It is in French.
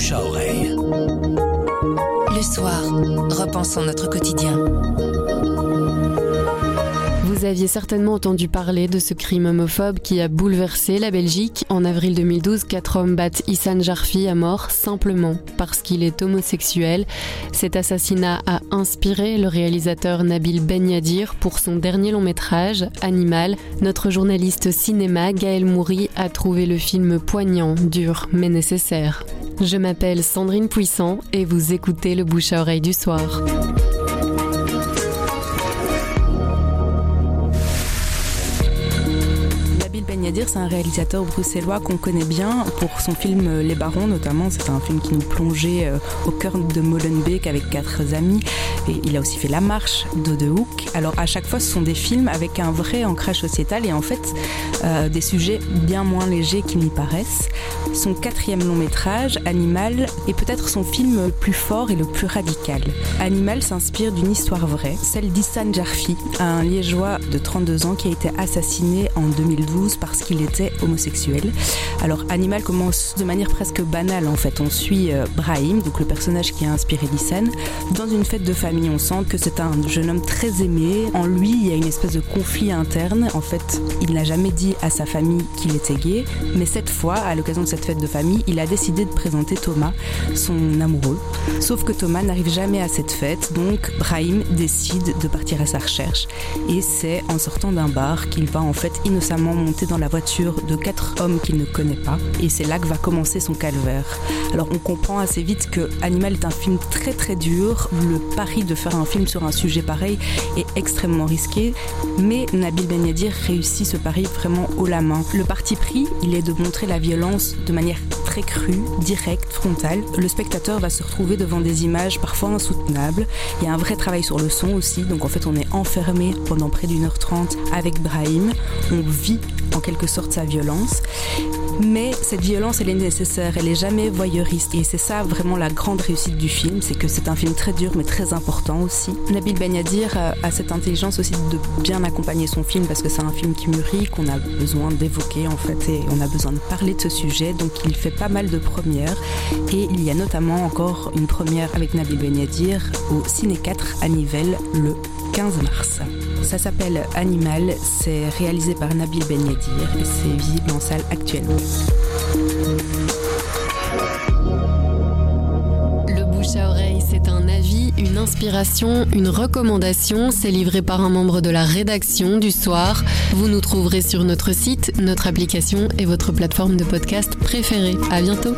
bouche à oreille. Le soir, repensons notre quotidien. Vous aviez certainement entendu parler de ce crime homophobe qui a bouleversé la Belgique. En avril 2012, quatre hommes battent Issan Jarfi à mort simplement parce qu'il est homosexuel. Cet assassinat a inspiré le réalisateur Nabil Ben Yadir pour son dernier long métrage, Animal. Notre journaliste cinéma, Gaël Moury, a trouvé le film poignant, dur, mais nécessaire. Je m'appelle Sandrine Puissant et vous écoutez le bouche à oreille du soir. Dire, c'est un réalisateur bruxellois qu'on connaît bien pour son film euh, Les Barons notamment. C'est un film qui nous plongeait euh, au cœur de Molenbeek avec quatre amis. Et il a aussi fait La Marche d'Odehoek. Alors à chaque fois, ce sont des films avec un vrai ancrage sociétal et en fait euh, des sujets bien moins légers qu'ils n'y paraissent. Son quatrième long métrage, Animal, est peut-être son film le plus fort et le plus radical. Animal s'inspire d'une histoire vraie, celle d'Issan Jarfi, un liégeois de 32 ans qui a été assassiné en 2012 parce qu'il était homosexuel. Alors Animal commence de manière presque banale en fait. On suit euh, Brahim, donc le personnage qui a inspiré Lisan, dans une fête de famille. On sent que c'est un jeune homme très aimé. En lui, il y a une espèce de conflit interne. En fait, il n'a jamais dit à sa famille qu'il était gay, mais cette fois, à l'occasion de cette fête de famille, il a décidé de présenter Thomas, son amoureux. Sauf que Thomas n'arrive jamais à cette fête, donc Brahim décide de partir à sa recherche. Et c'est en sortant d'un bar qu'il va en fait innocemment monter dans la voiture de quatre hommes qu'il ne connaît pas. Et c'est là que va commencer son calvaire. Alors on comprend assez vite que Animal est un film très très dur. Le pari de faire un film sur un sujet pareil est extrêmement risqué. Mais Nabil Benyadir réussit ce pari vraiment haut la main. Le parti pris, il est de montrer la violence de manière très crue, directe, frontale. Le spectateur va se retrouver devant des images parfois insoutenables. Il y a un vrai travail sur le son aussi. Donc en fait on est enfermé pendant près d'une heure trente avec Brahim. On vit en quelque sorte sa violence. Mais cette violence, elle est nécessaire, elle est jamais voyeuriste. Et c'est ça vraiment la grande réussite du film, c'est que c'est un film très dur mais très important aussi. Nabil Benyadir a cette intelligence aussi de bien accompagner son film parce que c'est un film qui mûrit, qu'on a besoin d'évoquer en fait et on a besoin de parler de ce sujet. Donc il fait pas mal de premières et il y a notamment encore une première avec Nabil Benyadir au Ciné 4 à Nivelles le 15 mars. Ça s'appelle Animal, c'est réalisé par Nabil Ben Yadir et c'est visible en salle actuellement. Le bouche à oreille, c'est un avis, une inspiration, une recommandation. C'est livré par un membre de la rédaction du soir. Vous nous trouverez sur notre site, notre application et votre plateforme de podcast préférée. À bientôt.